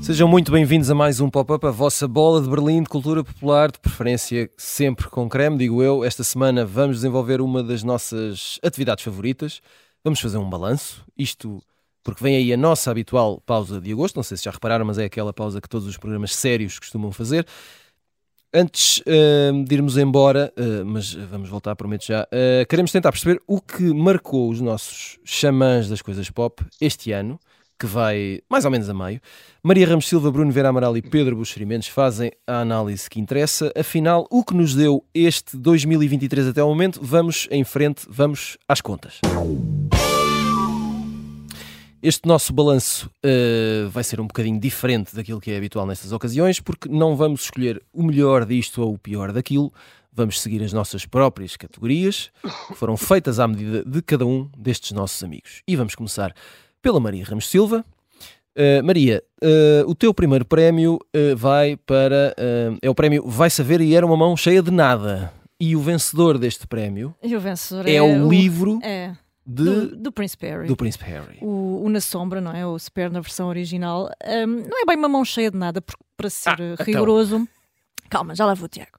Sejam muito bem-vindos a mais um Pop-Up, a vossa bola de Berlim de cultura popular, de preferência sempre com creme, digo eu. Esta semana vamos desenvolver uma das nossas atividades favoritas. Vamos fazer um balanço, isto porque vem aí a nossa habitual pausa de agosto. Não sei se já repararam, mas é aquela pausa que todos os programas sérios costumam fazer. Antes uh, de irmos embora, uh, mas vamos voltar, prometo já, uh, queremos tentar perceber o que marcou os nossos xamãs das coisas pop este ano que vai mais ou menos a meio. Maria Ramos Silva, Bruno Vera Amaral e Pedro Buxerimentos fazem a análise que interessa. Afinal, o que nos deu este 2023 até o momento? Vamos em frente, vamos às contas. Este nosso balanço uh, vai ser um bocadinho diferente daquilo que é habitual nestas ocasiões, porque não vamos escolher o melhor disto ou o pior daquilo. Vamos seguir as nossas próprias categorias, que foram feitas à medida de cada um destes nossos amigos. E vamos começar pela Maria Ramos Silva. Uh, Maria, uh, o teu primeiro prémio vai para. é o prémio Vai Saber e era uma mão cheia de nada. E o vencedor deste prémio o vencedor é, é o, livro é, de, do, do Príncipe Harry. Do Harry. O, o, Na Sombra, não é? O Spare na versão original. Um, não é bem uma mão cheia de nada, porque para ser ah, então. rigoroso. Então. Calma, já lá vou, Tiago.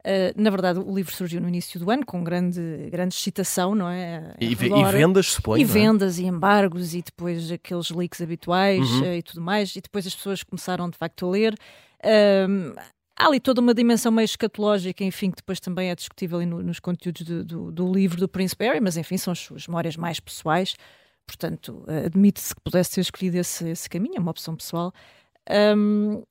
Uh, na verdade, o livro surgiu no início do ano com grande, grande excitação, não é? E, e, vendas, suponho. E é? vendas, e embargos, e depois aqueles leaks habituais uhum. uh, e tudo mais. E depois as pessoas começaram de facto a ler. Uh, há ali toda uma dimensão meio escatológica, enfim, que depois também é discutível no, nos conteúdos do, do, do, livro do Prince Harry, mas enfim, são as suas memórias mais pessoais. Portanto, admite-se que pudesse ter escolhido esse, esse caminho, é uma opção pessoal. Um,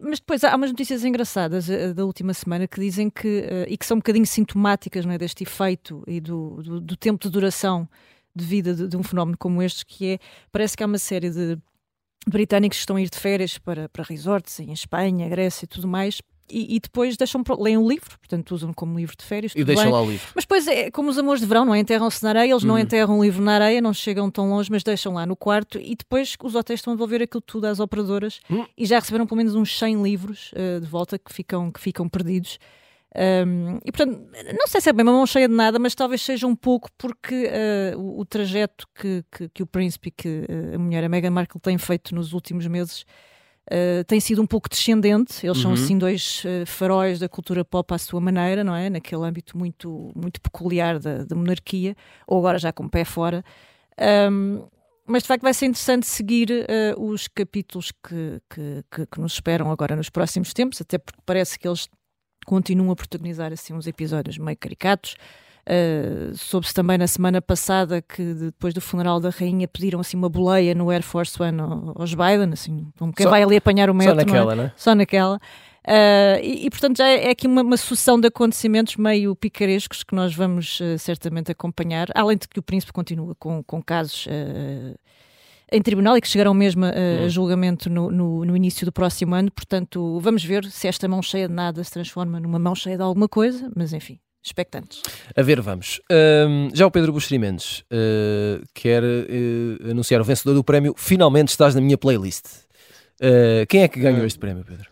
mas depois há umas notícias engraçadas uh, da última semana que dizem que, uh, e que são um bocadinho sintomáticas é, deste efeito e do, do, do, tempo de duração de vida de, de, um fenómeno como este, que é, parece que há uma série de britânicos que estão a ir de férias para, para resorts em Espanha, Grécia e tudo mais, e, e, depois deixam leem o livro, portanto usam como livro de férias. E deixam bem. lá o livro. Mas depois é como os amores de verão, não é? Enterram-se na areia, eles não hum. enterram o livro na areia, não chegam tão longe, mas deixam lá no quarto e depois os hotéis estão a devolver aquilo tudo às operadoras hum. e já receberam pelo menos uns 100 livros uh, de volta que ficam, que ficam perdidos. Um, e portanto, não sei se é bem uma mão cheia de nada, mas talvez seja um pouco porque uh, o, o, trajeto que, que, que, o príncipe e que uh, a mulher, a Meghan Markle, têm feito nos últimos meses Uh, tem sido um pouco descendente. Eles uhum. são assim dois faróis da cultura pop à sua maneira, não é? Naquele âmbito muito, muito peculiar da, da monarquia, ou agora já com o pé fora. Um, mas de facto vai ser interessante seguir os capítulos que, que, que, que, nos esperam agora nos próximos tempos, até porque parece que eles continuam a protagonizar assim uns episódios meio caricatos. Uh, Soube-se também na semana passada que depois do funeral da rainha pediram assim uma boleia no Air Force One aos Biden, assim, como quem só, vai ali apanhar o metro. Só naquela, é? né? Só naquela. Uh, e, e, portanto já é, é aqui uma, uma, sucessão de acontecimentos meio picarescos que nós vamos uh, certamente acompanhar, além de que o príncipe continua com, com casos uh, em tribunal e que chegarão mesmo a, a hum. julgamento no, no, no, início do próximo ano. Portanto, vamos ver se esta mão cheia de nada se transforma numa mão cheia de alguma coisa, mas enfim, expectantes. A ver, vamos. Um, já o Pedro Buxeri Mendes uh, quer uh, anunciar o vencedor do prémio. Finalmente estás na minha playlist. Uh, quem é que ganhou este prémio, Pedro?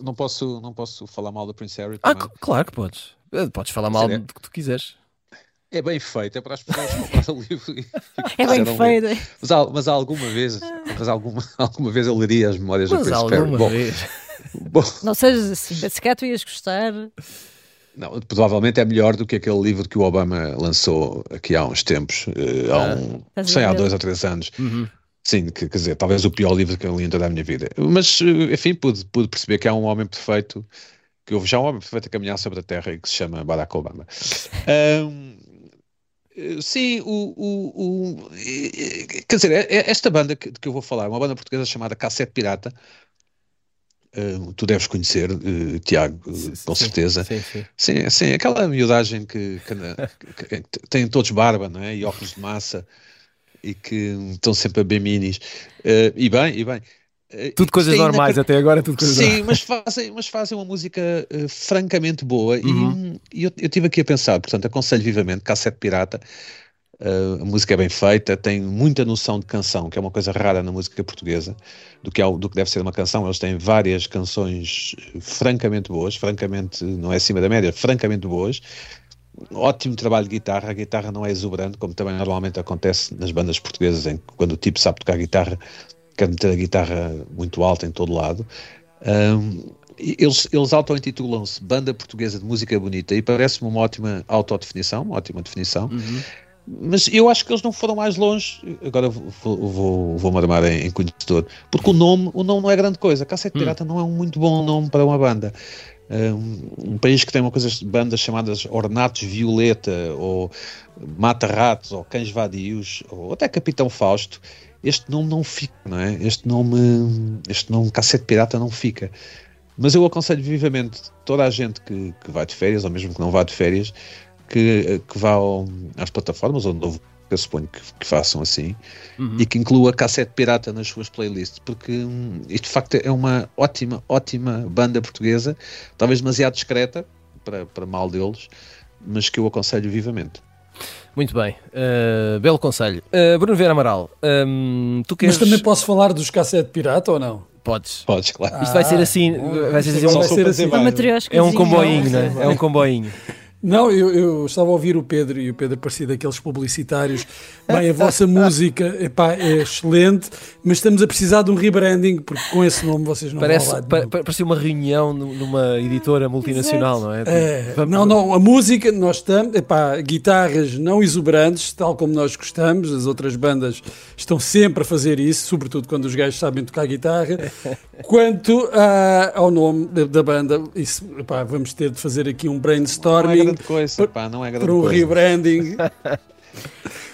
Não posso, não posso falar mal do Prince Harry. Ah, claro que podes. Podes falar mal do que tu quiseres. É bem feito, é para as pessoas comprarem o livro. E, é bem feito. Mas, mas alguma vez, mas alguma, alguma vez eu leria as memórias mas do Prince Harry. Bom, vez. Bom. Não sejas assim, se calhar tu ias gostar. Não, provavelmente é melhor do que aquele livro que o Obama lançou aqui há uns tempos, uh, há, um, sei, há dois ou três anos. Uhum. Sim, que, quer dizer, talvez o pior livro que eu li em toda a minha vida. Mas, eh, enfim, pude, pude perceber que há um homem perfeito, que houve já um homem perfeito a caminhar sobre a Terra e que se chama Barack Obama. Um, eh, sim, o, o, o, quer dizer, esta banda que, que eu vou falar, uma banda portuguesa chamada Cassete Pirata, Uh, tu deves conhecer, uh, Tiago, sim, com sim, certeza. Sim, sim. Sim, sim, aquela miudagem que, que, que, que tem todos barba não é? e óculos de massa e que estão sempre a bem minis. Uh, e bem, e bem. Tudo coisas normais, até agora tudo coisas Sim, mas fazem, mas fazem uma música francamente boa. Uhum. E, e eu, eu estive aqui a pensar, portanto, aconselho vivamente Cassete Pirata. Uh, a música é bem feita, tem muita noção de canção, que é uma coisa rara na música portuguesa, do que, é, do que deve ser uma canção. Eles têm várias canções francamente boas, francamente, não é acima da média, francamente boas. Ótimo trabalho de guitarra, a guitarra não é exuberante, como também normalmente acontece nas bandas portuguesas, em que quando o tipo sabe tocar guitarra, quer meter a guitarra muito alta em todo lado. Um, eles, eles auto-intitulam-se Banda Portuguesa de Música Bonita e parece-me uma ótima autodefinição, uma ótima definição. Uhum. Mas eu acho que eles não foram mais longe. Agora vou, vou, vou em, em, conhecedor. Porque o nome, o nome não é grande coisa. Cassete hum. Pirata não é um muito bom nome para uma banda. Um, um país que tem uma coisa, bandas chamadas Ornatos Violeta, ou Mata Ratos, ou Cães Vadios, ou até Capitão Fausto, este nome não fica, não é? Este nome, este nome Cassete Pirata não fica. Mas eu aconselho vivamente toda a gente que, que vai de férias, ou mesmo que não vá de férias, que, que vá ao, às plataformas, onde houve eu suponho que, que façam assim, uhum. e que inclua cassete pirata nas suas playlists, porque hum, isto de facto é uma ótima, ótima banda portuguesa, talvez demasiado discreta para, para mal deles, mas que eu aconselho vivamente. Muito bem, uh, belo conselho. Uh, Bruno Vieira Amaral, um, tu queres... Mas também posso falar dos cassete pirata ou não? Podes. Podes, claro. Isto vai ser assim, vai ser, assim, um, vai ser assim. É um comboinho, né? É um comboinho. Não, eu, eu, estava a ouvir o Pedro e o Pedro parecia daqueles publicitários. Bem, a vossa música epá, é excelente, mas estamos a precisar de um rebranding, porque com esse nome vocês não Parece, vão pa, Parece uma reunião numa editora multinacional, não é? é Vamos... Não, não, a música, nós estamos, epá, guitarras não exuberantes, tal como nós gostamos, as outras bandas estão sempre a fazer isso, sobretudo quando os gajos sabem tocar guitarra. Quanto a, ao nome da, da banda, isso, epá, vamos ter de fazer aqui um brainstorming grande coisa, pá, não é grande para coisa. rebranding.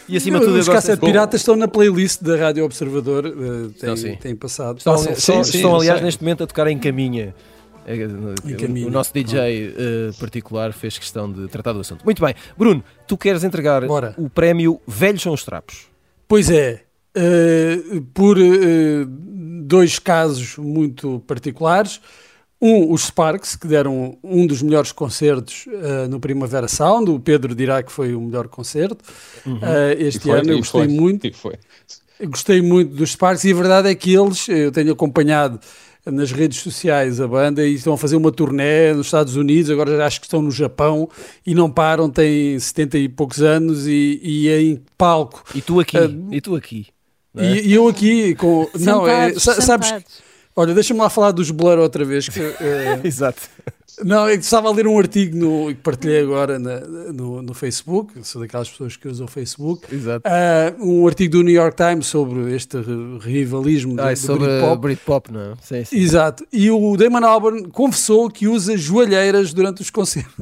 E acima de tudo, os cassete piratas estão na playlist da Rádio Observador, uh, tem, tem passado. Estão, sim, estão, sim, estão aliás, neste momento a tocar em caminha. O nosso DJ uh, eh, particular fez questão de tratar do assunto. Muito bem, Bruno, tu queres entregar Bora. o prémio Velhos são os Trapos? Pois é, uh, por uh, dois casos muito particulares. Um, os Sparks, que deram um dos melhores concertos uh, no Primavera Sound. O Pedro dirá que foi o melhor concerto uhum. uh, este foi, ano. Eu gostei foi, muito. Gostei muito dos Sparks e a verdade é que eles, eu tenho acompanhado nas redes sociais a banda e estão a fazer uma turnê nos Estados Unidos, agora acho que estão no Japão e não param, têm 70 e poucos anos e, e é em palco. E tu aqui, uh, e tu aqui. É? E, e, eu aqui com. não, é, sabes. Olha, deixa-me lá falar dos Blur outra vez. Que, é... Exato. Não, eu estava a ler um artigo no, que partilhei agora na, no, no Facebook, sou daquelas pessoas que usam o Facebook. Exato. Uh, um artigo do New York Times sobre este rivalismo ah, do, sobre Britpop. Britpop, não é? Sim, sim. Exato. E o Damon Albarn confessou que usa joalheiras durante os concertos.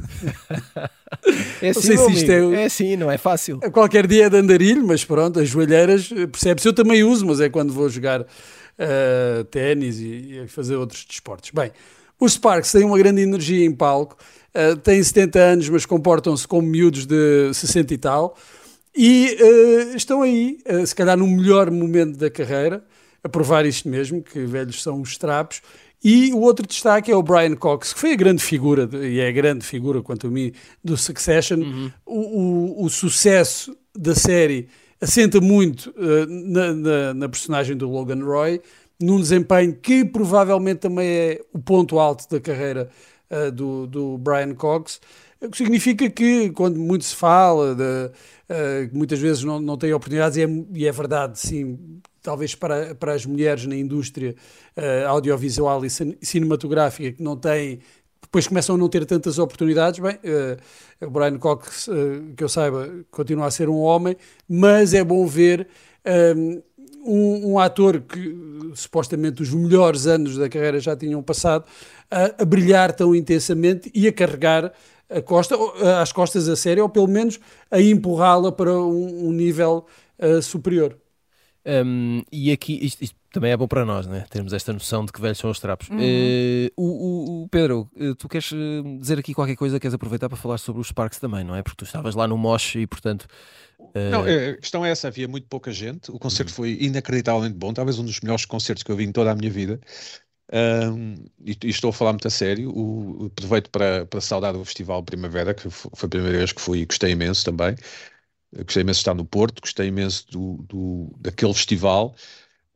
é assim, não se é, é assim, não é fácil. Qualquer dia é de andarilho, mas pronto, as joalheiras, percebe-se. Eu também uso, mas é quando vou jogar uh, ténis e, e, fazer outros desportos. Bem, os Sparks têm uma grande energia em palco, uh, têm 70 anos, mas comportam-se como miúdos de 60 e tal, e uh, estão aí, uh, se calhar no melhor momento da carreira, a provar isto mesmo, que velhos são os trapos. E o outro destaque é o Brian Cox, que foi a grande figura, e é a grande figura, quanto a mim, do Succession. Uhum. O, o, o, sucesso da série assenta muito uh, na, na, na, personagem do Logan Roy, num desempenho que provavelmente também é o ponto alto da carreira uh, do, do Brian Cox, o que significa que quando muito se fala, de, uh, muitas vezes não, não tem oportunidades, e é, e é, verdade, sim, talvez para, para as mulheres na indústria audiovisual e cinematográfica que não têm depois começam a não ter tantas oportunidades. Bem, uh, o Brian Cox, uh, que eu saiba, continua a ser um homem, mas é bom ver um, um, um ator que supostamente os melhores anos da carreira já tinham passado a, a brilhar tão intensamente e a carregar a costa, às costas a sério, ou pelo menos a empurrá-la para um, um nível uh, superior. Um, e aqui, isto, isto, também é bom para nós, né? termos esta noção de que velhos são os trapos. Uhum. Uh, o, o, Pedro, eh, tu queres dizer aqui qualquer coisa, queres aproveitar para falar sobre os Sparks também, não é? Porque tu estavas lá no Mosh e, portanto. Uh... Não, a questão é essa: havia muito pouca gente, o concerto uhum. foi inacreditavelmente bom, talvez um dos melhores concertos que eu vi em toda a minha vida. Um, e, e, estou a falar muito a sério. O, aproveito para, para saudar o Festival Primavera, que foi a primeira vez que fui e gostei imenso também. gostei imenso de estar no Porto, gostei imenso do, do daquele festival.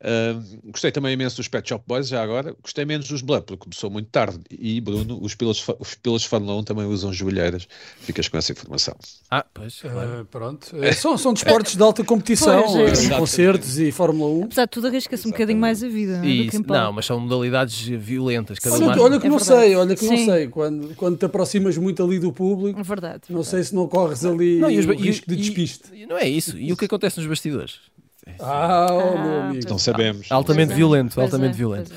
Uh, gostei também imenso dos Pet Shop Boys, já agora. Gostei menos dos Blood, porque começou muito tarde. E, Bruno, os pilotos, os pilotos de Fórmula 1 também usam joelheiras. Ficas com essa informação. Ah, pois, claro. uh, Pronto. É, são, são desportos de alta competição, pois, é. concertos e Fórmula 1. Apesar de tudo, arrisca-se um bocadinho mais a vida. Isso, não, mas são modalidades violentas. Cada olha, mais... olha que é não verdade. sei, olha que Sim. não sei. Quando, quando te aproximas muito ali do público, é verdade, não verdade. sei se não corres ali não, e os, o risco e, de despiste. E, não é isso. E o que acontece nos bastidores? Ah, oh, meu amigo. Não sabemos. Altamente violento, altamente violento.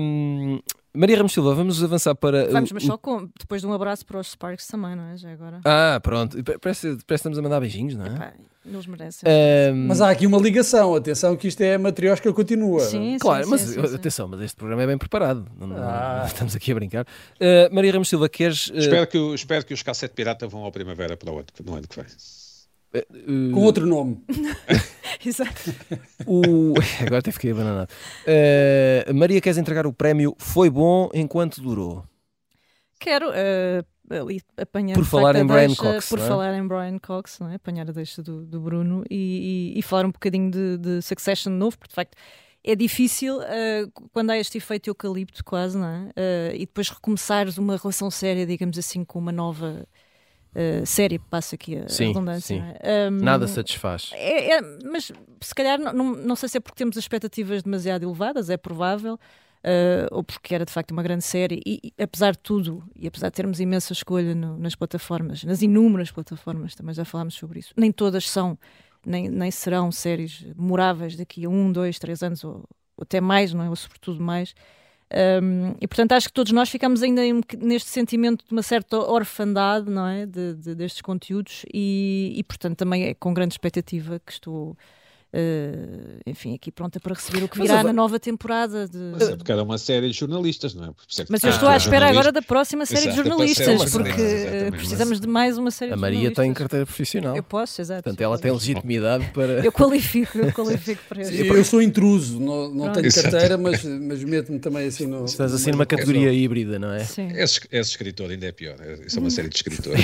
Um, Maria Ramos Silva, vamos avançar para. Vamos, mas só com, depois de um abraço para os Sparks também, não é? Já agora. Ah, pronto. Parece, parece que estamos a mandar beijinhos, não é? Epá, eles merecem. Um... Mas há aqui uma ligação, atenção, que isto é a matriosca continua. Sim, claro, sim, mas sim, sim, atenção, mas este programa é bem preparado. Não, ah. não estamos aqui a brincar. Uh, Maria Ramos Silva, queres. Uh... Espero, que, espero que os Cassete Pirata vão ao Primavera para o ano, no ano que vem. Uh, Com outro nome. Exato. O... Agora até fiquei abandonado. Uh, Maria, queres entregar o prémio Foi Bom Enquanto Durou? Quero. Uh, ali apanhar por falar em Brian Cox por é? falar em Brian Cox não é? apanhar a deixa do, do Bruno e, e, e, falar um bocadinho de, de Succession novo porque de facto é difícil uh, quando há este efeito eucalipto quase não é? Uh, e depois recomeçares uma relação séria digamos assim com uma nova uh, série, passa aqui a, sim, redundância. Sim. É? Um, Nada satisfaz. É, é, mas se calhar, não, não, não, sei se é porque temos expectativas demasiado elevadas, é provável, uh, ou porque era de facto uma grande série, e, e, apesar de tudo, e apesar de termos imensa escolha no, nas plataformas, nas inúmeras plataformas, também já falámos sobre isso, nem todas são, nem, nem serão séries memoráveis daqui a um, dois, três anos, ou, ou até mais, não é? ou sobretudo mais. Um, e portanto acho que todos nós ficamos ainda neste sentimento de uma certa orfandade não é? De, de, destes conteúdos e, e portanto também é com grande expectativa que estou Uh, enfim, aqui pronta para receber o que virá na nova temporada. De... Mas é porque era uma série de jornalistas, não é? é mas eu estou à espera agora da próxima série Exato, de jornalistas, porque uh, precisamos de mais uma série a de Maria tem carteira profissional. Eu posso, exato. Portanto, ela tem legitimidade para. Eu qualifico, eu qualifico para isso. Eu sou intruso, não, não tenho carteira, mas, mas meto-me também assim no. Estás assim numa categoria híbrida, não é? Sim. És, és escritor, ainda é pior. Isso é uma série de escritores.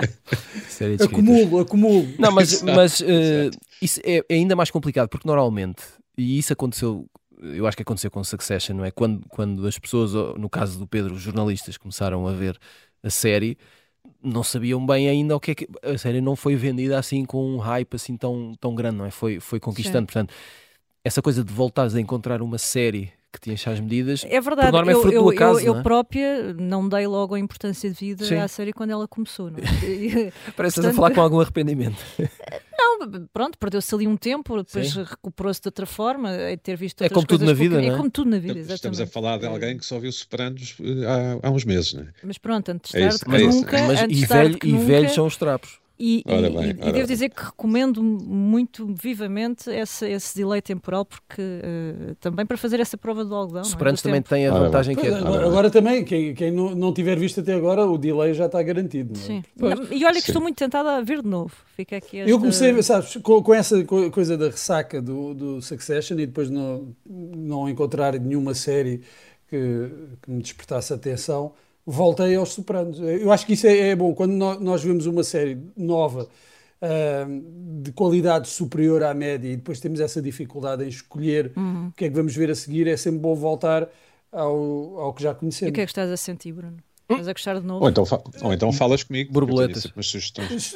série de acumulo, acumulo. Não, mas, mas uh, isso é, é ainda mais complicado porque normalmente, e isso aconteceu, eu acho que aconteceu com Succession, não é? Quando, quando as pessoas, no caso do Pedro, os jornalistas começaram a ver a série, não sabiam bem ainda o que é que. A série não foi vendida assim com um hype assim tão, tão grande, não é? Foi, foi conquistando. Sim. Portanto, essa coisa de voltares a encontrar uma série que tinha as medidas. É verdade, por norma, é eu, é eu, acaso, eu, eu é? própria não dei logo a importância de vida Sim. à série quando ela começou. Não é? Parece a falar com algum arrependimento. Não, pronto, perdeu-se ali um tempo, depois recuperou-se de outra forma, é ter visto É como tudo na vida, não é? é como tudo na vida, exatamente. Estamos a falar de alguém que só viu Sopranos eh, há, há uns meses, não é? Mas pronto, antes de tarde é que nunca... Mas, e, velho, e velhos são os trapos. E, ora bem, e, e devo dizer que recomendo muito vivamente esse, esse delay temporal, porque uh, também para fazer essa prova do algodão. Sopranos é? também tem a vantagem que é. Agora, agora, também, quem, quem não, não tiver visto até agora, o delay já está garantido. Não é? Sim. Não, e olha que Sim. estou muito tentada a ver de novo. Fica aqui esta... Eu comecei, sabes, com, com essa coisa da ressaca do, do Succession e depois não, não encontrar nenhuma série que, que me despertasse atenção voltei aos Sopranos. Eu acho que isso é, é bom. Quando nós vemos uma série nova uh, de qualidade superior à média e depois temos essa dificuldade em escolher uhum. o que é que vamos ver a seguir, é sempre bom voltar ao, ao que já conhecemos. E o que é que estás a sentir, Bruno? Estás a gostar de novo? Ou então, ou então falas comigo. Borboletas.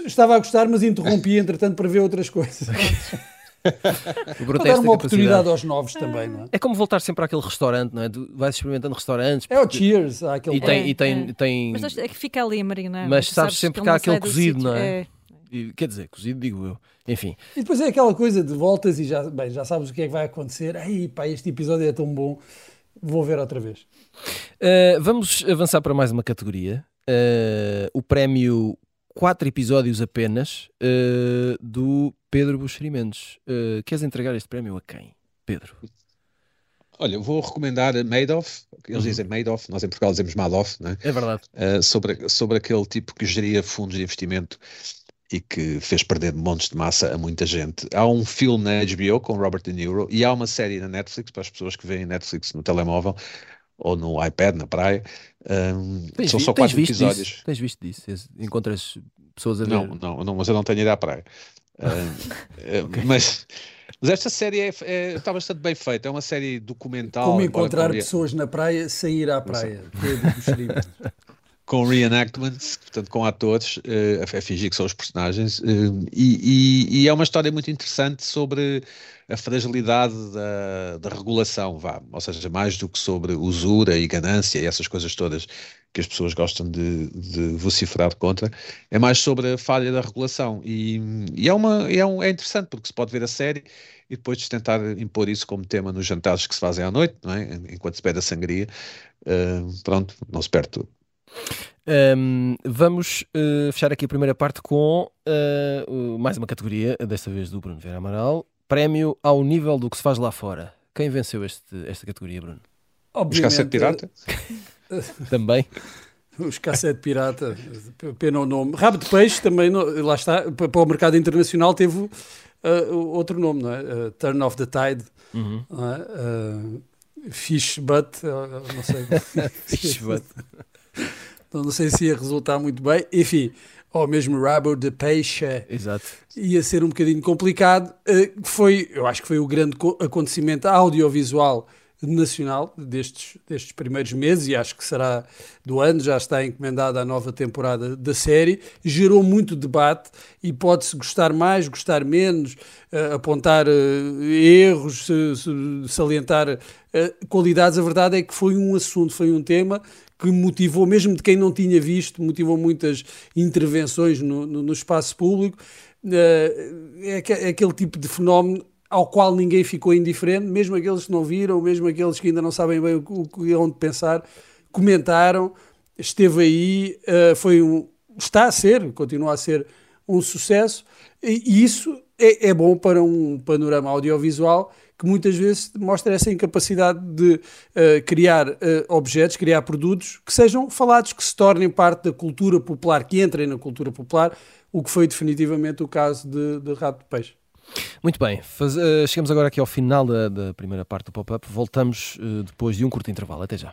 Estava a gostar, mas interrompi entretanto para ver outras coisas. o dar uma oportunidade aos novos também, não é? É como voltar sempre àquele restaurante, não é? Tu vais experimentando restaurantes. É o Cheers, há aquele e tem, é, e tem, é. tem... Mas é que fica ali a marinar. Mas sabes, sabes sempre que há aquele cozido, não é? é? E, quer dizer, cozido, digo eu. Enfim. E depois é aquela coisa de voltas e já, bem, já sabes o que é que vai acontecer. Ai, pá, este episódio é tão bom. Vou ver outra vez. Uh, vamos avançar para mais uma categoria. Uh, o prémio quatro episódios apenas uh, do Pedro Buxeri Mendes. Uh, queres entregar este prémio a quem, Pedro? Olha, vou recomendar Madoff, eles uhum. dizem Madoff, nós em Portugal dizemos Madoff, não é? É verdade. Uh, sobre, sobre aquele tipo que geria fundos de investimento e que fez perder montes de massa a muita gente. Há um filme na HBO com Robert De Niro e há uma série na Netflix para as pessoas que veem Netflix no telemóvel ou no iPad na praia. Um, são só quatro episódios. Disso? Tens visto disso? Encontras pessoas a ver. Não, não, não mas eu não tenho ido à praia. Uh, okay. Mas mas esta série é, é, está bastante bem feita, é uma série documental. Como encontrar pessoas na praia sem ir à praia. com reenactments, portanto, com atores uh, a, fingir que são os personagens, uh, e, e, e, é uma história muito interessante sobre a fragilidade da, da, regulação, vá, ou seja, mais do que sobre usura e ganância e essas coisas todas que as pessoas gostam de, de vociferar contra, é mais sobre a falha da regulação, e, e é, uma, é, um, é interessante porque se pode ver a série e depois tentar impor isso como tema nos jantares que se fazem à noite, não é? enquanto se pede a sangria, uh, pronto, não se perde tudo. Um, vamos uh, fechar aqui a primeira parte com uh, mais uma categoria, desta vez do Bruno Vieira Amaral. Prémio ao nível do que se faz lá fora. Quem venceu este, esta categoria, Bruno? Obviamente, Os Cassete Pirata? também. Os Cassete Pirata, pena o nome. Rabo de Peixe também, lá está, para o mercado internacional teve uh, outro nome, não é? Turn of the Tide. Uhum. É? Fish Butt, não sei. Fish Butt. Então não sei se ia resultar muito bem. Enfim, ou mesmo rabo de peixe. Exato. Ia ser um bocadinho complicado. Eh, foi, eu acho que foi o grande acontecimento audiovisual nacional destes, destes primeiros meses e acho que será do ano, já está encomendada a nova temporada da série, gerou muito debate e pode-se gostar mais, gostar menos, uh, apontar uh, erros, salientar qualidades. A verdade é que foi um assunto, foi um tema que motivou, mesmo de quem não tinha visto, motivou muitas intervenções no, no, no espaço público. É, é aquele tipo de fenómeno ao qual ninguém ficou indiferente, mesmo aqueles que não viram, mesmo aqueles que ainda não sabem bem o, onde pensar, comentaram, esteve aí, uh, foi um, está a ser, continua a ser um sucesso, e isso é, é, bom para um panorama audiovisual que muitas vezes mostra essa incapacidade de uh, criar uh, objetos, criar produtos que sejam falados, que se tornem parte da cultura popular, que entrem na cultura popular, o que foi definitivamente o caso de, de Rato de Peixe. Muito bem, Faz, uh, chegamos agora aqui ao final da, da primeira parte do pop-up. Voltamos depois de um curto intervalo. Até já.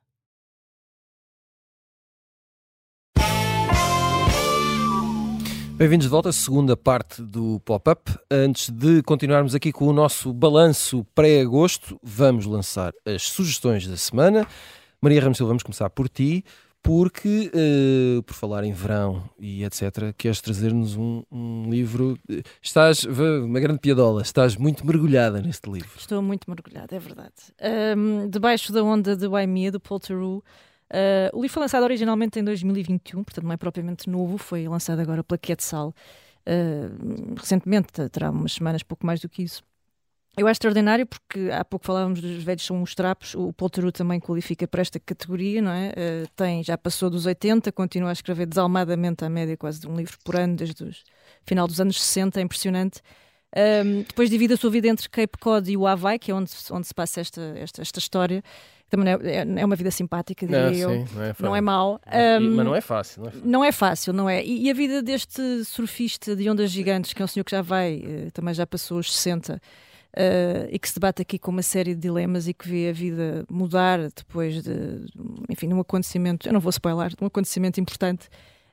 Bem-vindos de volta à segunda parte do Pop-Up. Antes de continuarmos aqui com o nosso balanço pré-agosto, vamos lançar as sugestões da semana. Maria Ramos Silva, vamos começar por ti porque, uh, por falar em verão e etc., queres trazer-nos um, um, livro. Estás, uma grande piadola, estás muito mergulhada neste livro. Estou muito mergulhada, é verdade. Um, Debaixo da Onda de Waimea, do Paul Theroux. Uh, o livro foi lançado originalmente em 2021, portanto não é propriamente novo, foi lançado agora pela Quetzal uh, recentemente, terá umas semanas, pouco mais do que isso. Eu acho extraordinário porque há pouco falávamos dos velhos são os trapos, o Polteru também qualifica para esta categoria, não é? Uh, tem, já passou dos 80, continua a escrever desalmadamente à média quase de um livro por ano desde o final dos anos 60, é impressionante. Um, depois divide a sua vida entre Cape Cod e o Havaí, que é onde, onde se passa esta, esta, esta história. Também é, é, é uma vida simpática, diria não, eu. Sim, não, é não é mau. Um, mas não é fácil. Não é fácil, não é, fácil, não é? E, e, a vida deste surfista de ondas gigantes, que é um senhor que já vai, uh, também já passou os 60 uh, e que se debate aqui com uma série de dilemas e que vê a vida mudar depois de, enfim, num acontecimento, eu não vou spoiler, um acontecimento importante.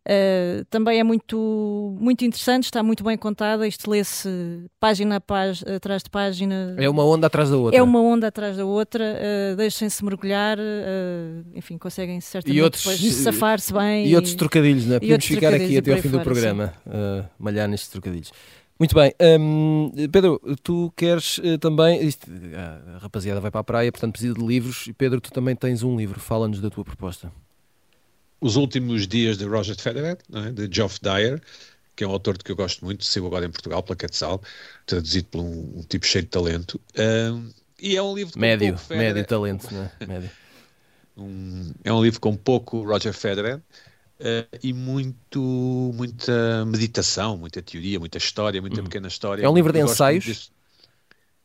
Uh, também é muito, muito interessante, está muito bem contada. Isto lê-se página a página, atrás de página. É uma onda atrás da outra. É uma onda atrás da outra. Uh, Deixem-se mergulhar, uh, enfim, conseguem certamente outros, depois safar-se bem. E, e, outros trocadilhos, não é? Podemos ficar aqui até ao fim fora, do programa, malhar nestes trocadilhos. Muito bem. Um, Pedro, tu queres uh, também. Isto, a rapaziada vai para a praia, portanto precisa de livros. E Pedro, tu também tens um livro. Fala-nos da tua proposta. Os Últimos Dias de Roger Federer, é? de Geoff Dyer, que é um autor que eu gosto muito, saiu agora em Portugal pela Quetzal, traduzido por um, um tipo cheio de talento. Um, e é um livro médio, um médio talento, não é? Médio. um, é um livro com pouco Roger Federer Uh, e muito, muita meditação, muita teoria, muita história, muita uhum. pequena história. É um livro de eu ensaios?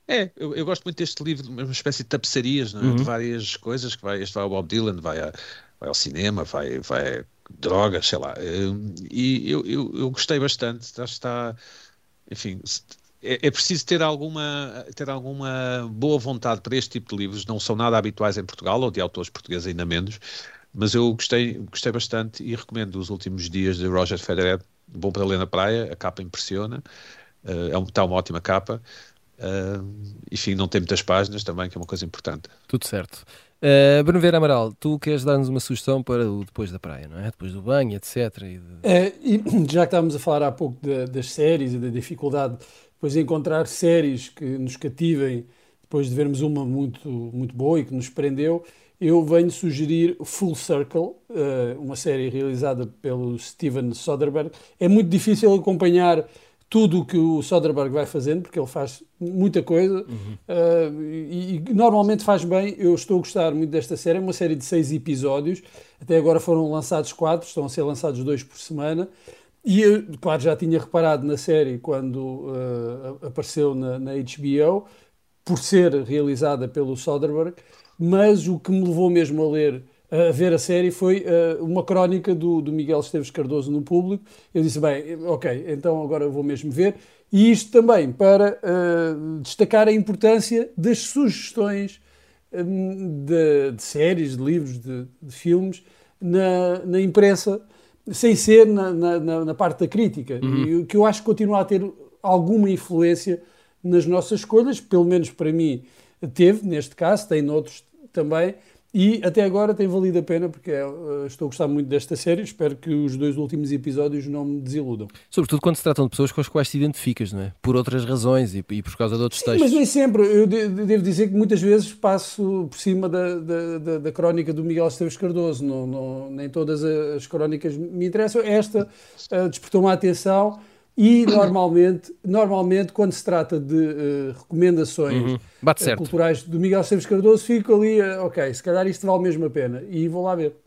É, eu, eu, gosto muito deste livro, uma espécie de tapeçarias, é? uhum. de várias coisas, que vai, este vai ao Bob Dylan, vai, a, vai ao cinema, vai, vai drogas, sei lá. Uh, e eu, eu, eu, gostei bastante, está, está enfim, é, é, preciso ter alguma, ter alguma boa vontade para este tipo de livros, não são nada habituais em Portugal, ou de autores portugueses ainda menos, mas eu gostei, gostei bastante e recomendo os últimos dias de Roger Federer, bom para ler na praia, a capa impressiona, uh, é um, está uma ótima capa. Uh, enfim, não tem muitas páginas também, que é uma coisa importante. Tudo certo. Uh, Bruno Vera Amaral, tu queres dar-nos uma sugestão para o depois da praia, não é? Depois do banho, etc. E de... é, e já que estávamos a falar há pouco de, das séries e da dificuldade depois de encontrar séries que nos cativem depois de vermos uma muito, muito boa e que nos prendeu, eu venho sugerir Full Circle, eh, uma série realizada pelo Steven Soderbergh. É muito difícil acompanhar tudo o que o Soderbergh vai fazendo, porque ele faz muita coisa uhum. uh, e, e, normalmente faz bem. Eu estou a gostar muito desta série, é uma série de seis episódios. Até agora foram lançados quatro, estão a ser lançados dois por semana. E eu, claro, já tinha reparado na série quando uh, apareceu na, na HBO, por ser realizada pelo Soderbergh mas o que me levou mesmo a ler a ver a série foi uh, uma crónica do, do, Miguel Esteves Cardoso no público. Eu disse, bem, ok, então agora vou mesmo ver. E isto também para uh, destacar a importância das sugestões um, de, de, séries, de livros, de, de filmes na, na, imprensa, sem ser na, na, na parte da crítica. Uhum. E, que eu acho que continua a ter alguma influência nas nossas escolhas, pelo menos para mim teve, neste caso, tem noutros também, e até agora tem valido a pena porque eh, estou a gostar muito desta série. Espero que os dois últimos episódios não me desiludam. Sobretudo quando se tratam de pessoas com as quais te identificas, não é? Por outras razões e, e por causa de outros Sim, textos. Mas nem sempre. Eu de, devo dizer que muitas vezes passo por cima da, da, da, da crónica do Miguel Esteves Cardoso. Não, não, nem todas as crónicas me interessam. Esta uh, despertou-me a atenção e normalmente, normalmente quando se trata de uh, recomendações uhum. uh, culturais do Miguel Esteves Cardoso, fico ali, uh, ok, se calhar isto vale mesmo a pena e vou lá ver.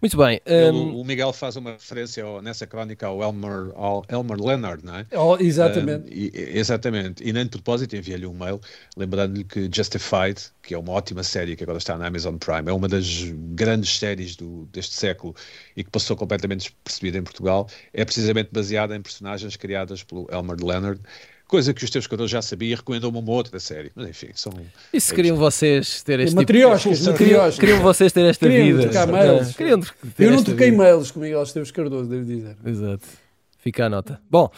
Muito bem. Um... o Miguel faz uma referência ao, nessa crónica ao Elmer, ao Elmer Leonard, não é? Oh, exatamente. Um, e, exatamente. E nem de propósito enviei-lhe um mail lembrando-lhe que Justified, que é uma ótima série que agora está na Amazon Prime, é uma das grandes séries do, deste século e que passou completamente despercebida em Portugal, é precisamente baseada em personagens criadas pelo Elmer Leonard coisa que os teus jogadores já sabiam e recomendam uma outra série. Mas enfim, são. E se queriam vocês ter este matrioscas, tipo... matrioscas. Queriam vocês ter esta queriam vida. Trocar mails. Queriam ter Eu não troquei mails com Miguel Esteves Cardoso, devo dizer. Exato. Fica a nota. Bom,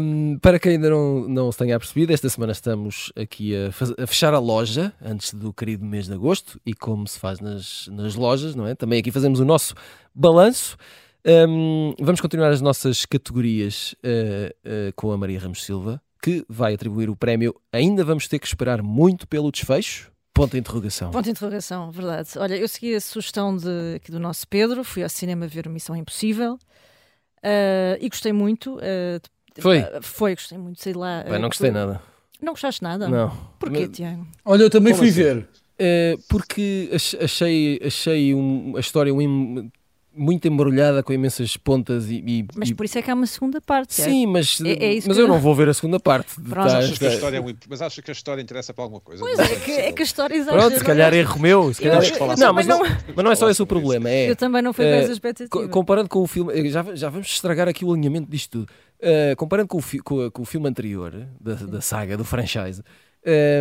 um, para quem ainda não, não se tenha percebido, esta semana estamos aqui a, a, fechar a loja antes do querido mês de agosto e como se faz nas, nas lojas, não é? Também aqui fazemos o nosso balanço. Um, vamos continuar as nossas categorias uh, uh, com a Maria Ramos Silva que vai atribuir o prémio. Ainda vamos ter que esperar muito pelo desfecho? Ponto de interrogação. Ponto de interrogação, verdade. Olha, eu segui a sugestão de, aqui do nosso Pedro, fui ao cinema ver Missão Impossível uh, e gostei muito. Uh, foi? Uh, foi, gostei muito, sei lá. Bem, não gostei nada. Não gostaste nada? Não. Porquê, Mas... Tiago? Olha, eu também Como fui assim? ver. porque achei, achei um, a história um, muito embrulhada com imensas pontas e, e mas por isso é que há uma segunda parte sim mas, é, é mas eu não vou ver a segunda parte mas, achas que a história é muito, mas achas que a história interessa para alguma coisa? Pois é, que, é que a história exagera pronto se calhar erro meu se calhar... Eu, não, mas não, mas não é só esse o problema é, eu também não fui com uh, essa expectativa comparando com o filme já, já vamos estragar aqui o alinhamento disto tudo. Uh, comparando com o, com, com o filme anterior da, da saga do franchise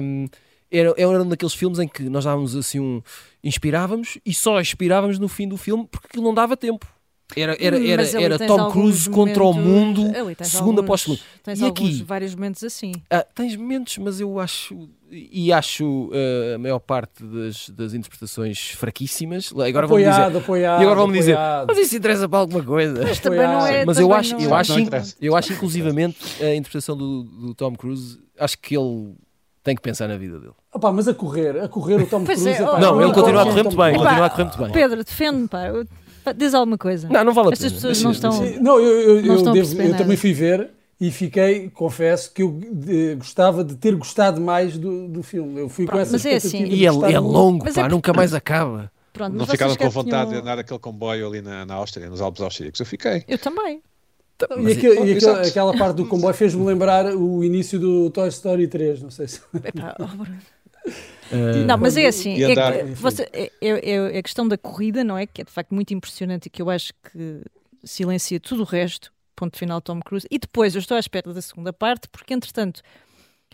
um, era, era um daqueles filmes em que nós dávamos assim um. inspirávamos e só inspirávamos no fim do filme porque aquilo não dava tempo. Era, era, era, era Tom Cruise contra o mundo, segundo após segundo. Tens e alguns, aqui, vários momentos assim. Ah, tens momentos, mas eu acho e acho uh, a maior parte das, das interpretações fraquíssimas. Agora apoiado, dizer, apoiado, e agora vão-me dizer, mas isso interessa para alguma coisa. Mas também não é. Mas eu acho, eu, é. acho, eu acho, inclusivamente, a interpretação do, do Tom Cruise, acho que ele tem que pensar na vida dele. Opa, mas a correr, a correr o Tom Cruise. É, não, ele continua a correr muito bem. Continua a correr muito bem. Pedro, defende-me, pá. Diz alguma coisa. Não, não vale a pena. Estas pessoas não estão. Não, eu, eu, não eu, devo, eu também fui ver e fiquei, confesso, que eu de, gostava de ter gostado mais do, do filme. Eu fui Pronto, com essa mas é assim. E é, é longo, pá, é nunca mais acaba. Pronto, não ficaram com vontade tinham... de andar aquele comboio ali na, na Áustria, nos Alpes Austríacos? Eu fiquei. Eu também. E, aquele, e aquela, aquela, parte do comboio fez-me lembrar o início do Toy Story 3, não sei se. Epá, Uh, não, mas é assim, é, que, você, é, é, é, a questão da corrida, não é? Que é de facto muito impressionante e que eu acho que silencia tudo o resto, ponto final Tom Cruise. E depois eu estou à espera da segunda parte, porque entretanto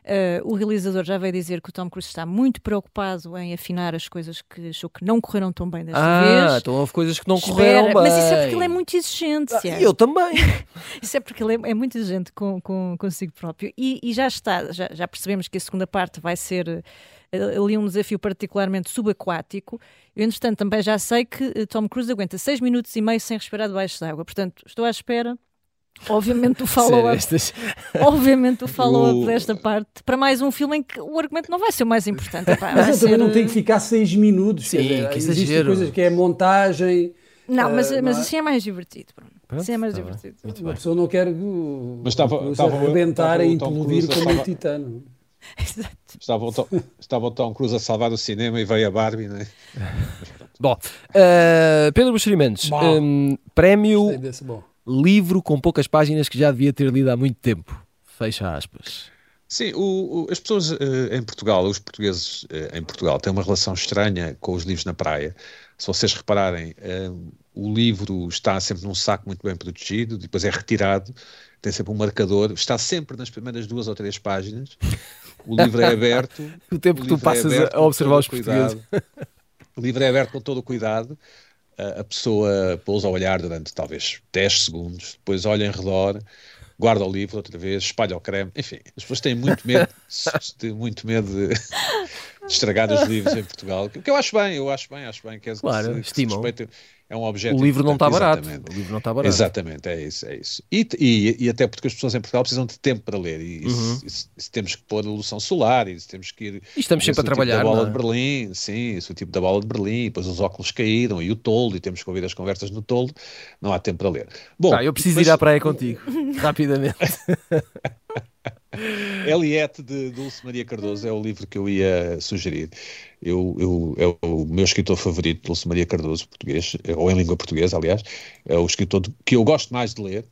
Uh, o realizador já veio dizer que o Tom Cruise está muito preocupado em afinar as coisas que achou que não correram tão bem desta ah, vez. Ah, então houve coisas que não Espera, correram bem. Mas isso é porque ele é muito exigente. Ah, eu também. isso é porque ele é, é muito exigente com, com, consigo próprio. E, e, já está, já, já percebemos que a segunda parte vai ser eh, ali um desafio particularmente subaquático. Eu, entretanto, também já sei que eh, Tom Cruise aguenta 6 minutos e meio sem respirar debaixo d'água. Portanto, estou à espera Obviamente o follow-up estas... obviamente o follow-up o... desta parte para mais um filme em que o argumento não vai ser o mais importante. Epá, mas eu ser... também não tem que ficar seis minutos. Sim, dizer, que exagero. coisas que é montagem. Não, mas, uh, mas assim é mais divertido. Pronto. Assim é mais tá divertido. Uma pessoa não quer mas estava, estava, arrebentar e implodir como um titano. Exato. Estava o, Tom, estava o Tom Cruise a salvar o cinema e veio a Barbie, não é? Bom, uh, Pedro Buxeri Mendes, um, prémio livro com poucas páginas que já devia ter lido há muito tempo. Fecha aspas. Sim, o, o, as pessoas uh, em Portugal, os portugueses uh, em Portugal, têm uma relação estranha com os livros na praia. Se vocês repararem, uh, o livro está sempre num saco muito bem protegido, depois é retirado, tem sempre um marcador, está sempre nas primeiras duas ou três páginas. O livro é aberto. o tempo que tu é passas é a observar os portugueses. o livro é aberto com todo o cuidado a pessoa pousa a olhar durante talvez 10 segundos, depois olha em redor, guarda o livro outra vez, espalha o creme, enfim, as pessoas têm muito medo, têm muito medo de, de, estragar os livros em Portugal, que eu acho bem, eu acho bem, acho bem que é claro, que se. Que se é um objeto. O livro não está barato. O livro não está barato. Exatamente, é isso, é isso. E, e, e, até porque as pessoas em Portugal precisam de tempo para ler. E uhum. se, se, temos que pôr a iluminação solar, e se temos que ir. E estamos sempre a trabalhar. Tipo da bola é? de Berlim, sim, isso o tipo da bola de Berlim, depois os óculos caíram e o toldo, e temos que ouvir as conversas no toldo, não há tempo para ler. Bom, tá, eu preciso depois... ir à praia contigo, rapidamente. Eliette de Dulce Maria Cardoso é o livro que eu ia sugerir. Eu, eu, é o meu escritor favorito, Dulce Maria Cardoso, português, ou em língua portuguesa, aliás, é o escritor que eu gosto mais de ler.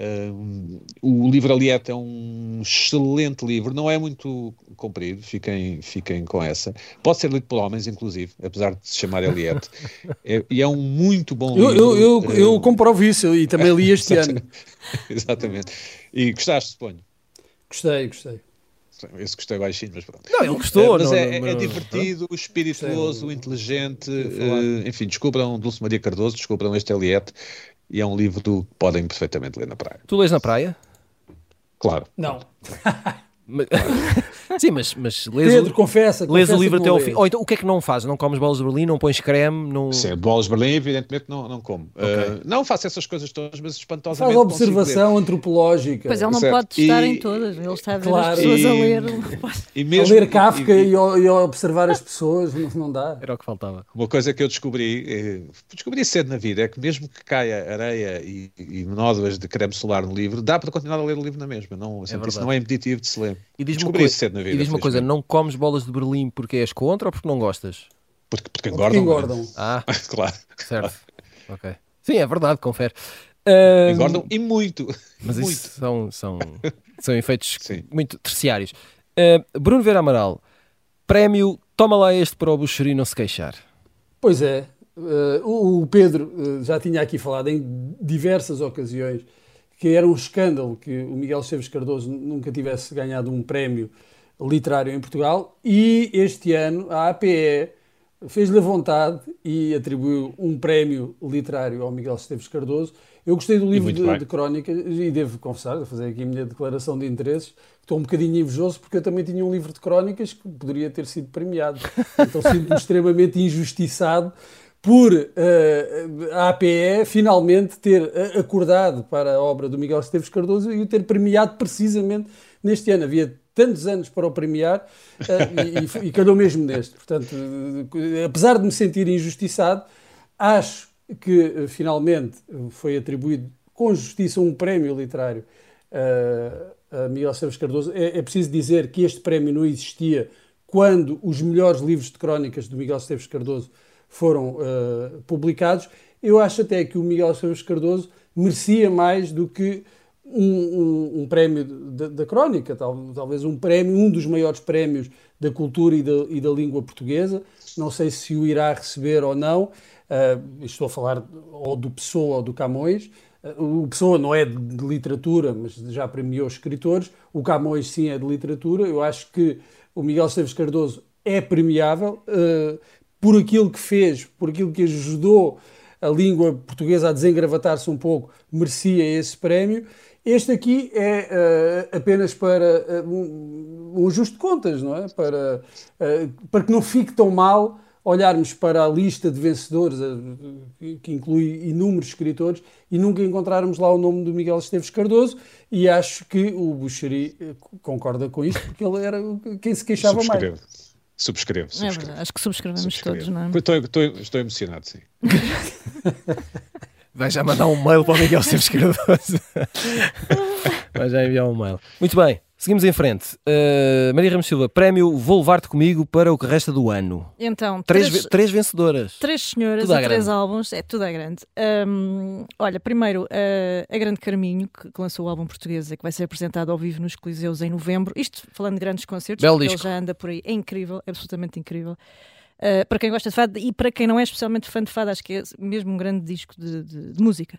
Um, o livro Eliette é um excelente livro, não é muito comprido, fiquem, fiquem com essa. Pode ser lido por homens, inclusive, apesar de se chamar Eliette. É, e é um muito bom eu, livro. Eu, eu, eu comprovo isso e também li este ano. Exatamente. E gostaste, suponho? Gostei, gostei. Esse gostei baixinho, mas pronto. Não, ele gostou. É, mas não, é, não, é, divertido, não. espirituoso, inteligente. Uh, enfim, descubram Dulce Maria Cardoso, descubram este Eliette. E é um livro que podem perfeitamente ler na praia. Tu lês na praia? Claro. Não. Sim, mas, mas lês, Pedro, o, confessa, lês o livro até ao fim. Ou então o que é que não fazes? Não comes bolas de Berlim, não pões creme? Não... Sim, bolas de Berlim, evidentemente, não, não como. Okay. Uh, não faço essas coisas todas, mas espantosamente. Faz observação antropológica. Pois ele não certo. pode testar e... em todas, ele está a ver claro. as pessoas e... a ler. E mesmo, a ler Kafka e, e, e, observar as pessoas, não dá. Era o que faltava. Uma coisa que eu descobri, eh, descobri cedo na vida, é que mesmo que caia areia e, e nódoas de creme solar no livro, dá para continuar a ler o livro na mesma. Não, é isso não é impeditivo de se ler. E diz-me uma, coisa, cedo na vida, e diz uma coisa, não comes bolas de Berlim porque és contra ou porque não gostas? Porque, porque engordam. Porque engordam. Ah, claro. Certo. ok. Sim, é verdade, confere. Uh, engordam e muito. Mas muito. isso são, são, são efeitos Sim. muito terciários. Uh, Bruno Vera Amaral, prémio, toma lá este para o Buxeri não se queixar. Pois é. Uh, o Pedro já tinha aqui falado em diversas ocasiões que era um escândalo que o Miguel Esteves Cardoso nunca tivesse ganhado um prémio literário em Portugal e este ano a APE fez-lhe a vontade e atribuiu um prémio literário ao Miguel Esteves Cardoso. Eu gostei do livro de, de crónicas e devo confessar, fazer aqui a minha declaração de interesses, estou um bocadinho invejoso porque eu também tinha um livro de crónicas que poderia ter sido premiado. Então sinto-me extremamente injustiçado por uh, a APE finalmente ter acordado para a obra do Miguel Esteves Cardoso e o ter premiado precisamente neste ano. Havia tantos anos para o premiar uh, e, e calhou mesmo neste. Portanto, uh, apesar de me sentir injustiçado, acho que uh, finalmente foi atribuído com justiça um prémio literário a Miguel Esteves Cardoso. É, é, preciso dizer que este prémio não existia quando os melhores livros de crónicas do Miguel Esteves Cardoso foram publicados. Eu acho até que o Miguel Esteves Cardoso merecia mais do que um, um, um prémio da crónica, tal, talvez um prémio, um dos maiores prémios da cultura e da, e da língua portuguesa. Não sei se o irá receber ou não. Uh, estou a falar ou do Pessoa ou do Camões. Uh, o Pessoa não é de, de, literatura, mas já premiou escritores. O Camões, sim, é de literatura. Eu acho que o Miguel Esteves Cardoso é premiável uh, por aquilo que fez, por aquilo que ajudou a língua portuguesa a desengravatar-se um pouco, merecia esse prémio. Este aqui é uh, apenas para uh, um, um ajuste de contas, não é? Para, uh, para que não fique tão mal olharmos para a lista de vencedores, que inclui inúmeros escritores, e nunca encontrarmos lá o nome do Miguel Esteves Cardoso, e acho que o Buxeri concorda com isto, porque ele era quem se queixava subscrevo. mais. Subscrevo. subscrevo. É acho que subscrevemos subscrevo. todos, não é? Estou, estou, estou emocionado, sim. Vai já mandar um mail para o Miguel Esteves Cardoso. Vai já enviar um mail. Muito bem, seguimos em frente. Uh, Maria Ramos Silva, prémio Vou Levar-te Comigo para o que resta do ano. Então, três, três, três vencedoras. Três senhoras tudo e três grande. álbuns. É, tudo é grande. Um, olha, primeiro, uh, a Grande Carminho, que, lançou o álbum português, que vai ser apresentado ao vivo nos Coliseus em novembro. Isto falando de grandes concertos, Belo ele já anda por aí. É incrível, é absolutamente incrível. Uh, para quem gosta de fado e para quem não é especialmente fã de fado, acho que é mesmo um grande disco de, de, de música.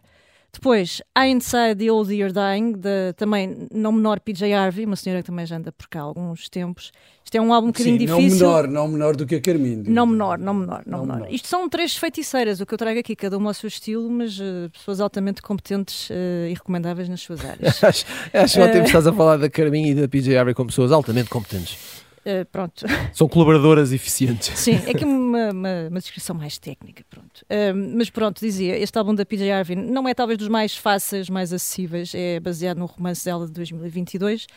Depois, I Inside the Old You're Dying, de, também não menor PJ Harvey, uma senhora que também já anda por cá há alguns tempos. Isto é um álbum um bocadinho Sim, difícil. Não menor, não menor do que a Carminho. Não menor, não menor, não, não menor. menor. Isto são três feiticeiras, o que eu trago aqui, cada uma ao seu estilo, mas uh, pessoas altamente competentes uh, e recomendáveis nas suas áreas. acho acho uh, ótimo que estás a falar da Carminho e da PJ Harvey como pessoas altamente competentes. Uh, pronto. São colaboradoras eficientes. Sim, é que uma, uma, uma descrição mais técnica, pronto. Uh, mas pronto, dizia, este álbum da PJ Harvey não é talvez dos mais fáceis, mais acessíveis, é baseado no romance dela de 2022. Uh,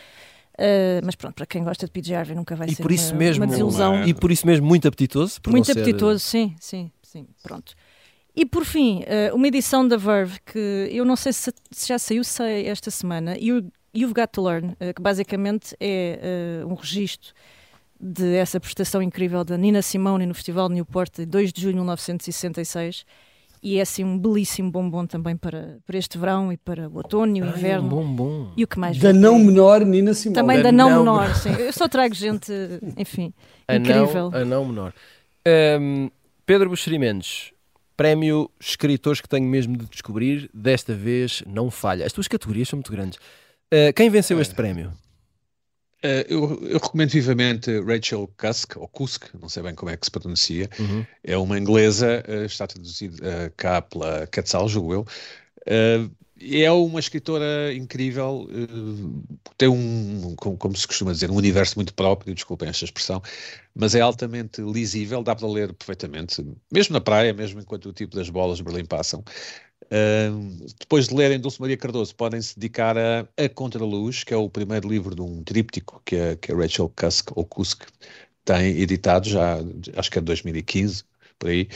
eh, mas pronto, para quem gosta de PJ Harvey nunca vai e ser por isso uma, mesmo, uma desilusão. E por isso mesmo muito apetitoso. muito apetitoso, ser... sim, sim, sim, pronto. E por fim, uma edição da Verve que eu não sei se, já saiu sei, esta semana, You, You've Got to Learn, que basicamente é um registro de essa prestação incrível da Nina Simone no Festival de Newport de 2 de junho de 1966 e é assim um belíssimo bombom também para, para este verão e para o outono e o inverno. Ai, um bombom. E o que mais Da não menor Nina Simone. Também da, da não, não, menor, sim. Eu só trago gente, enfim, a incrível. Não, a não menor. Um, Pedro Buxeri Mendes, prémio Escritores que tenho mesmo de descobrir, desta vez não falha. As tuas categorias são muito grandes. Uh, quem venceu é. este prémio? Uh, eu, eu, recomendo vivamente Rachel Cusk, ou Kusk, não sei bem como é que se pronuncia. Uhum. É uma inglesa, uh, está traduzida cá pela Quetzal, julgo eu. é uma escritora incrível, tem um, como, como, se costuma dizer, um universo muito próprio, desculpem esta expressão, mas é altamente lisível, dá para ler perfeitamente, mesmo na praia, mesmo enquanto o tipo das bolas de Berlim passam. Uh, depois de lerem Dulce Maria Cardoso, podem se dedicar a A Contraluz, que é o primeiro livro de um tríptico que a, que a Rachel Cusk, ou Kusk, tem editado já, acho que é de 2015, por aí,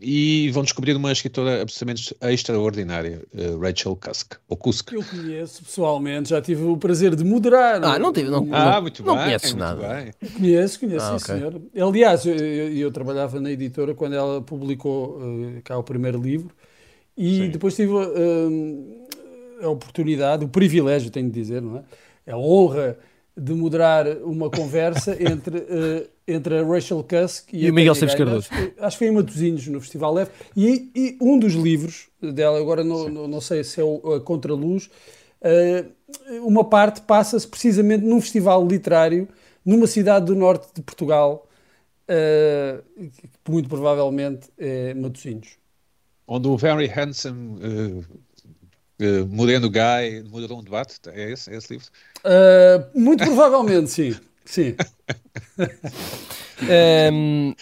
e vão descobrir uma escritora absolutamente extraordinária, uh, Rachel Cusk, ou Kusk. Eu conheço pessoalmente, já tive o prazer de moderar. Ah, não tive, não, ah, muito não bem, conheces é nada. Bem. Conheço, conheço, ah, sim, okay. senhor. Aliás, eu, eu, eu, trabalhava na editora quando ela publicou uh, cá o primeiro livro, e sim. depois tive uh, a oportunidade, o privilégio, tenho de dizer, não é? A honra de moderar uma conversa entre, uh, entre a Rachel Cusk e, e o Miguel Esteves Cardoso. Acho, acho que foi em Matosinhos, no Festival Leve. E, e, um dos livros dela, agora não, não, não sei se é o, a Contraluz, uh, uma parte passa-se precisamente num festival literário numa cidade do norte de Portugal. uh, que muito provavelmente é Matosinhos. Onde o Very Handsome uh, uh, Moreno Guy moderou um debate, é esse, é esse livro? muito provavelmente, sim. sim. um,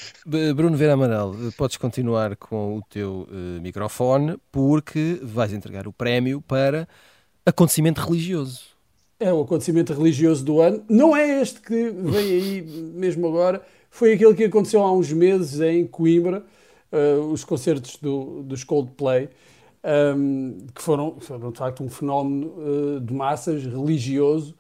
Bruno Vera Amaral, podes continuar com o teu microfone porque vais entregar o prémio para acontecimento religioso. É o acontecimento religioso do ano. Não é este que vem aí mesmo agora, foi aquele que aconteceu há uns meses em Coimbra, uh, os concertos do, dos Coldplay, um, que foram, foram, de facto um fenómeno uh, de massas religioso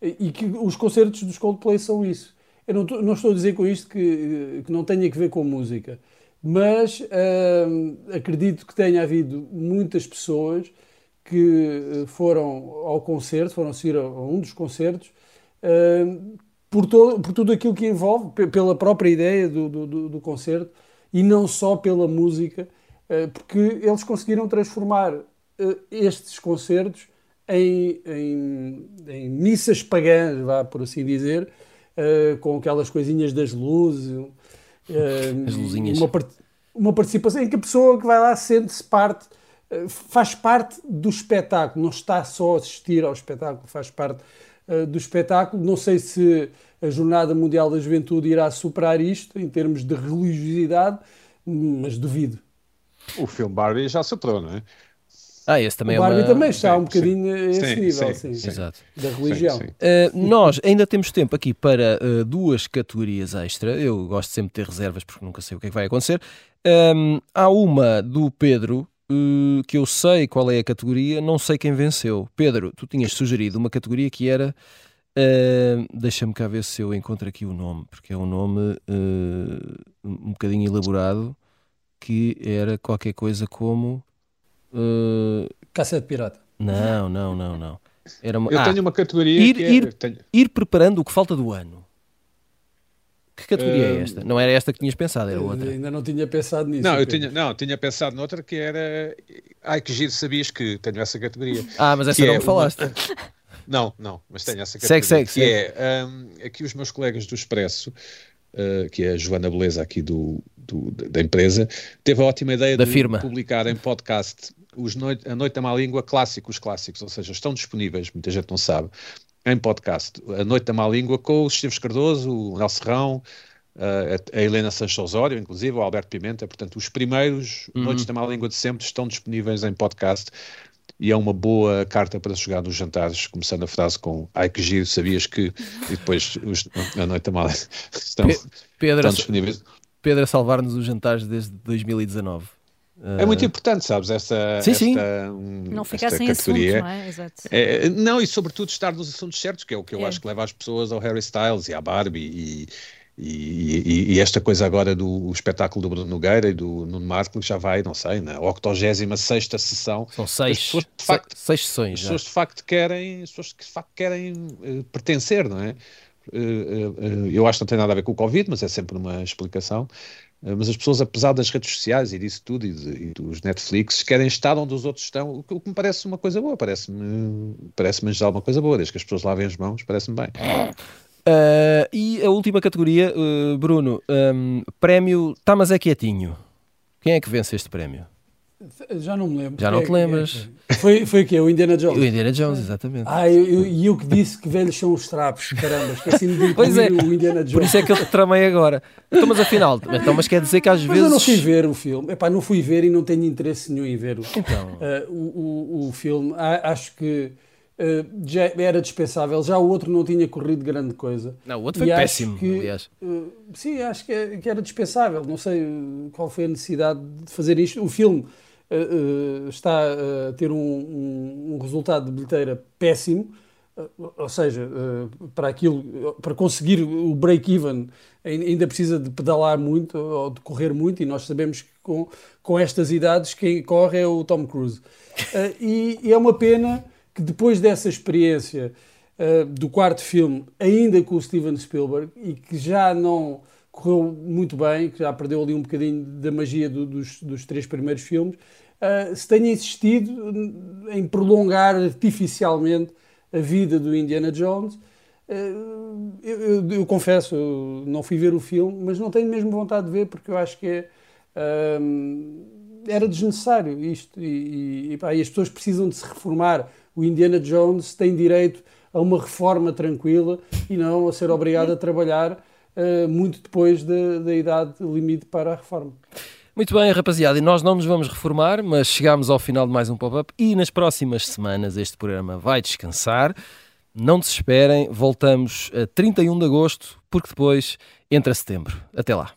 e que os concertos dos Coldplay são isso. Eu não, não estou a dizer com isto que, que não tenha que ver com música, mas uh, acredito que tenha havido muitas pessoas que foram ao concerto, foram seguir a, a um dos concertos, uh, por, todo, por tudo aquilo que envolve, pela própria ideia do, do, do concerto e não só pela música, eh, porque eles conseguiram transformar eh, estes concertos em, em, em missas pagãs, vá por assim dizer, eh, com aquelas coisinhas das luzes, As luzinhas. Uma, uma participação em que a pessoa que vai lá sente-se parte, faz parte do espetáculo, não está só a assistir ao espetáculo, faz parte uh, do espetáculo. Não sei se a Jornada Mundial da Juventude irá superar isto em termos de religiosidade, mas duvido. O filme Barbie já superou, não é? Ah, esse também o Barbie é uma... também está um bocadinho sim, a esse sim, nível, sim, sim, Exato. da religião. Uh, nós ainda temos tempo aqui para uh, duas categorias extra. Eu gosto sempre de ter reservas porque nunca sei o que é que vai acontecer. Um, há uma do Pedro uh, que eu sei qual é a categoria, não sei quem venceu. Pedro, tu tinhas sugerido uma categoria que era Uh, Deixa-me cá ver se eu encontro aqui o nome, porque é um nome uh, um bocadinho elaborado que era qualquer coisa como uh... Caça de pirata. Não, não, não, não. Era uma... Eu ah, tenho uma categoria ir, que é... ir, tenho... ir preparando o que falta do ano. Que categoria é esta? Não era esta que tinhas pensado, era outra. Ainda não tinha pensado nisso. Não, eu tinha, não, tinha pensado noutra que era. Ai, que giro, sabias que tenho essa categoria. Ah, mas essa não é me falaste. Uma... Não, não, mas tenho essa categoria. Segue, segue, que segue. é, um, aqui os meus colegas do Expresso, uh, que é a Joana Beleza aqui do, do, da empresa, teve a ótima ideia da de firma. publicar em podcast os noite, A Noite da Má Língua clássicos, clássicos, ou seja, estão disponíveis, muita gente não sabe, em podcast. A Noite da Má Língua com o Esteves Cardoso, o Nelson Serrão, uh, a Helena Sancho Osório, inclusive, o Alberto Pimenta, portanto, os primeiros uhum. Noites da Má Língua de sempre estão disponíveis em podcast e é uma boa carta para jogar nos jantares, começando a frase com ai que giro, sabias que, e depois os, a noite mal estão, Pedro, estão disponíveis. Pedro a salvar-nos os jantares desde 2019. É muito importante, sabes, esta, sim, sim. esta, não ficar sem categoria. não é? Exato. É, não, e sobretudo estar nos assuntos certos, que é o que eu é. acho que leva as pessoas ao Harry Styles e à Barbie e, e, e, e, esta coisa agora do espetáculo do Bruno Nogueira e do Nuno Marco já vai, não sei, na 86 sessão. São seis, de facto, seis sessões. As pessoas de facto querem, as pessoas de facto querem uh, pertencer, não é? Uh, uh, eu acho que não tem nada a ver com o Covid, mas é sempre uma explicação. mas as pessoas, apesar das redes sociais e disso tudo, e, de, e dos Netflix, querem estar onde os outros estão, o que, o que me parece uma coisa boa, parece-me parece-me já uma coisa boa, desde que as pessoas lavem as mãos, parece-me bem. Uh, e a última categoria, uh, Bruno, um, prémio Tá Mas É Quietinho. Quem é que vence este prémio? Já não me lembro. Já não é, te lembras? É, foi, foi o quê? O Indiana Jones? O Indiana Jones, exatamente. Ah, e eu, eu, eu, que disse que velhos são os trapos, caramba, esqueci-me de pois é, o Indiana Jones. Por isso é que eu te tramei agora. Então, mas afinal, então, mas quer dizer que às mas vezes. eu não fui ver o filme. Epá, não fui ver e não tenho interesse nenhum em ver o, então. uh, o, o, o filme. acho que Uh, já era dispensável, já o outro não tinha corrido grande coisa. Não, o outro foi péssimo, que, aliás. Uh, sim, acho que, é, que, era dispensável. Não sei qual foi a necessidade de fazer isto. O filme uh, está a ter um, um, um, resultado de bilheteira péssimo, ou seja, para aquilo, para conseguir o break-even, ainda precisa de pedalar muito ou de correr muito, e nós sabemos que com, com estas idades quem corre é o Tom Cruise. e, e é uma pena que depois dessa experiência uh, do quarto filme, ainda com o Steven Spielberg, e que já não correu muito bem, que já perdeu ali um bocadinho da magia do, dos, dos, três primeiros filmes, uh, se tenha insistido em prolongar artificialmente a vida do Indiana Jones. eu, eu, eu, confesso, eu não fui ver o filme, mas não tenho mesmo vontade de ver porque eu acho que é, era desnecessário isto e, e, pá, e, as pessoas precisam de se reformar. O Indiana Jones tem direito a uma reforma tranquila e não a ser obrigado a trabalhar uh, muito depois da, da idade limite para a reforma. Muito bem, rapaziada, e nós não nos vamos reformar, mas chegamos ao final de mais um pop-up e nas próximas semanas este programa vai descansar. Não desesperem, voltamos a 31 de agosto, porque depois entra setembro. Até lá.